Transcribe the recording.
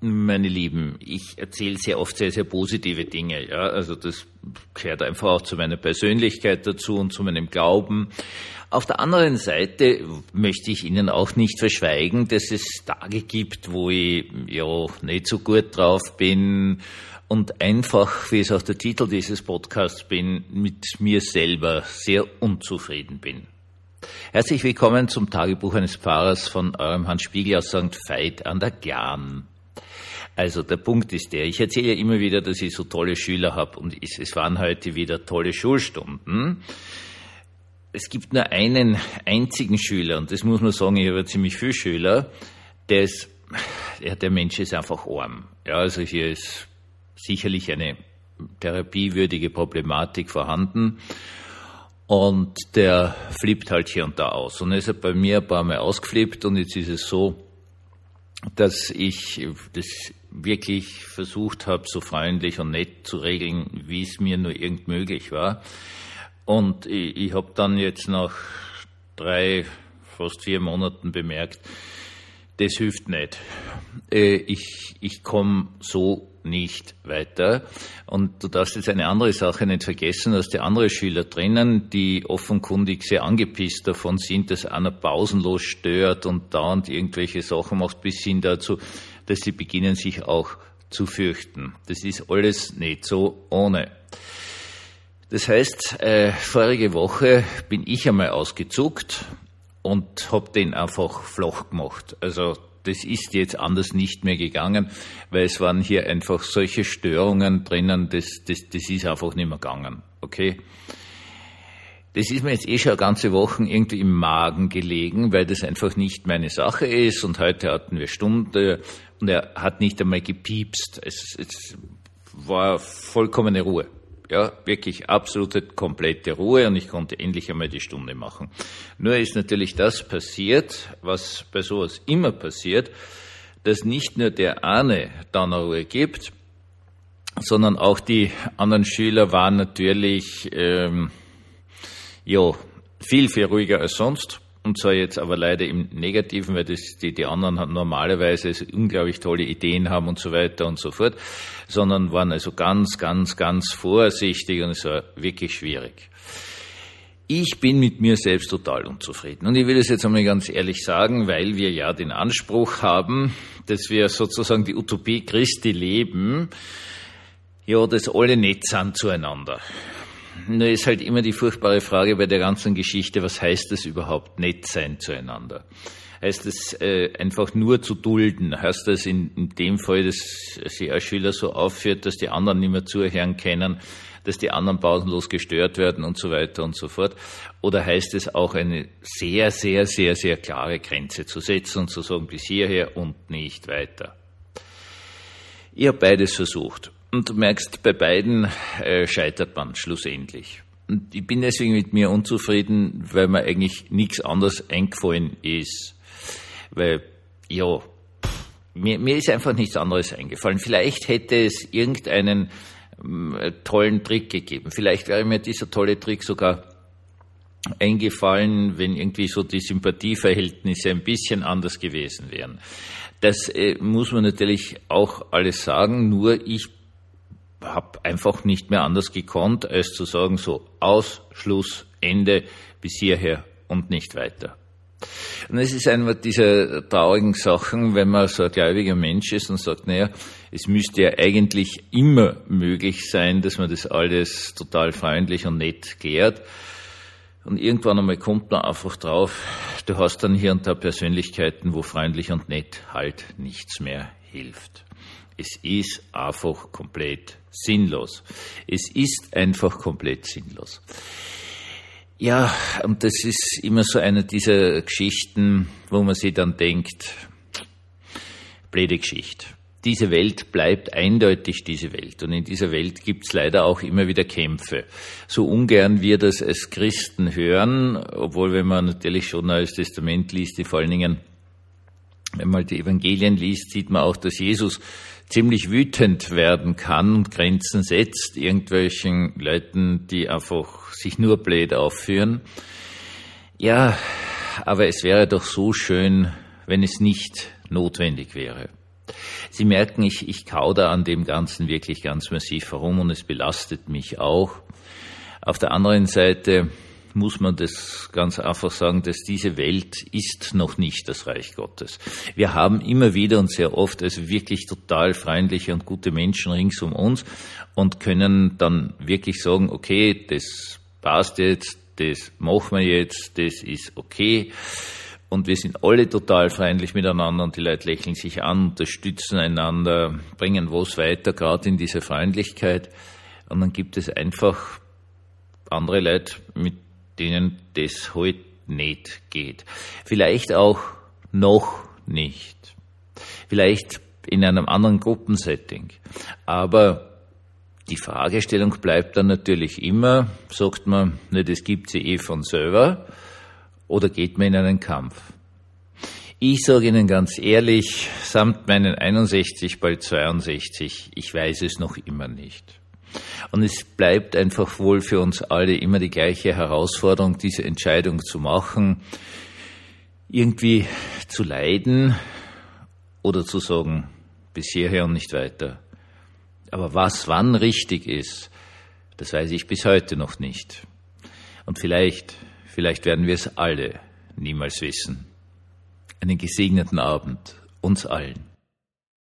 Meine Lieben, ich erzähle sehr oft sehr, sehr positive Dinge. Ja, also das gehört einfach auch zu meiner Persönlichkeit dazu und zu meinem Glauben. Auf der anderen Seite möchte ich Ihnen auch nicht verschweigen, dass es Tage gibt, wo ich ja nicht so gut drauf bin und einfach, wie es auch der Titel dieses Podcasts bin, mit mir selber sehr unzufrieden bin. Herzlich willkommen zum Tagebuch eines Pfarrers von eurem Hans Spiegel aus St. Veit an der Glan. Also der Punkt ist der, ich erzähle ja immer wieder, dass ich so tolle Schüler habe und es waren heute wieder tolle Schulstunden. Es gibt nur einen einzigen Schüler und das muss man sagen, ich habe ziemlich viele Schüler, der ist, ja, der Mensch ist einfach arm. Ja, also hier ist sicherlich eine therapiewürdige Problematik vorhanden. Und der flippt halt hier und da aus. Und er ist bei mir ein paar Mal ausgeflippt und jetzt ist es so, dass ich das wirklich versucht habe, so freundlich und nett zu regeln, wie es mir nur irgend möglich war. Und ich, ich habe dann jetzt nach drei, fast vier Monaten bemerkt, das hilft nicht. Äh, ich, ich komme so nicht weiter. Und du darfst jetzt eine andere Sache nicht vergessen, dass die anderen Schüler drinnen, die offenkundig sehr angepisst davon sind, dass einer pausenlos stört und dauernd irgendwelche Sachen macht, bis hin dazu, dass sie beginnen, sich auch zu fürchten. Das ist alles nicht so ohne. Das heißt, äh, vorige Woche bin ich einmal ausgezuckt und habe den einfach flach gemacht. Also das ist jetzt anders nicht mehr gegangen, weil es waren hier einfach solche Störungen drinnen, das, das, das ist einfach nicht mehr gegangen. Okay? Das ist mir jetzt eh schon ganze Wochen irgendwie im Magen gelegen, weil das einfach nicht meine Sache ist. Und heute hatten wir Stunde und er hat nicht einmal gepiepst. Es, es war vollkommene Ruhe. Ja, wirklich absolute komplette Ruhe und ich konnte endlich einmal die Stunde machen. Nur ist natürlich das passiert, was bei sowas immer passiert, dass nicht nur der eine dann Ruhe gibt, sondern auch die anderen Schüler waren natürlich ähm, ja, viel, viel ruhiger als sonst. Und zwar jetzt aber leider im Negativen, weil das, die, die anderen normalerweise unglaublich tolle Ideen haben und so weiter und so fort, sondern waren also ganz, ganz, ganz vorsichtig und es war wirklich schwierig. Ich bin mit mir selbst total unzufrieden. Und ich will es jetzt einmal ganz ehrlich sagen, weil wir ja den Anspruch haben, dass wir sozusagen die Utopie Christi leben, ja, dass alle nett sind zueinander. Nur ist halt immer die furchtbare Frage bei der ganzen Geschichte, was heißt es überhaupt, nett sein zueinander? Heißt es äh, einfach nur zu dulden? Heißt das in, in dem Fall, dass sich ein Schüler so aufführt, dass die anderen nicht mehr zuhören können, dass die anderen pausenlos gestört werden und so weiter und so fort? Oder heißt es auch eine sehr, sehr, sehr, sehr klare Grenze zu setzen und zu sagen, bis hierher und nicht weiter? Ich habe beides versucht. Und du merkst, bei beiden äh, scheitert man schlussendlich. Und ich bin deswegen mit mir unzufrieden, weil mir eigentlich nichts anderes eingefallen ist. Weil, ja, mir, mir ist einfach nichts anderes eingefallen. Vielleicht hätte es irgendeinen äh, tollen Trick gegeben. Vielleicht wäre mir dieser tolle Trick sogar eingefallen, wenn irgendwie so die Sympathieverhältnisse ein bisschen anders gewesen wären. Das äh, muss man natürlich auch alles sagen, nur ich habe einfach nicht mehr anders gekonnt, als zu sagen, so aus, Schluss, Ende, bis hierher und nicht weiter. Und es ist eine dieser traurigen Sachen, wenn man so ein gläubiger Mensch ist und sagt, naja, es müsste ja eigentlich immer möglich sein, dass man das alles total freundlich und nett klärt. Und irgendwann einmal kommt man einfach drauf, du hast dann hier und da Persönlichkeiten, wo freundlich und nett halt nichts mehr hilft. Es ist einfach komplett sinnlos. Es ist einfach komplett sinnlos. Ja, und das ist immer so eine dieser Geschichten, wo man sich dann denkt, blöde Geschichte. Diese Welt bleibt eindeutig diese Welt. Und in dieser Welt gibt's leider auch immer wieder Kämpfe. So ungern wir das als Christen hören, obwohl wenn man natürlich schon Neues Testament liest, die vor allen Dingen, wenn man die Evangelien liest, sieht man auch, dass Jesus ziemlich wütend werden kann und Grenzen setzt, irgendwelchen Leuten, die einfach sich nur blöd aufführen. Ja, aber es wäre doch so schön, wenn es nicht notwendig wäre. Sie merken, ich, ich kau da an dem Ganzen wirklich ganz massiv herum und es belastet mich auch. Auf der anderen Seite muss man das ganz einfach sagen, dass diese Welt ist noch nicht das Reich Gottes. Wir haben immer wieder und sehr oft also wirklich total freundliche und gute Menschen rings um uns und können dann wirklich sagen, okay, das passt jetzt, das machen wir jetzt, das ist okay. Und wir sind alle total freundlich miteinander und die Leute lächeln sich an, unterstützen einander, bringen was weiter, gerade in dieser Freundlichkeit. Und dann gibt es einfach andere Leute, mit denen das halt nicht geht. Vielleicht auch noch nicht. Vielleicht in einem anderen Gruppensetting. Aber die Fragestellung bleibt dann natürlich immer, sagt man, ne, das gibt sie eh von selber, oder geht man in einen Kampf? Ich sage Ihnen ganz ehrlich, samt meinen 61, bald 62, ich weiß es noch immer nicht. Und es bleibt einfach wohl für uns alle immer die gleiche Herausforderung, diese Entscheidung zu machen, irgendwie zu leiden oder zu sagen, bis hierher und nicht weiter. Aber was wann richtig ist, das weiß ich bis heute noch nicht. Und vielleicht, vielleicht werden wir es alle niemals wissen. Einen gesegneten Abend uns allen.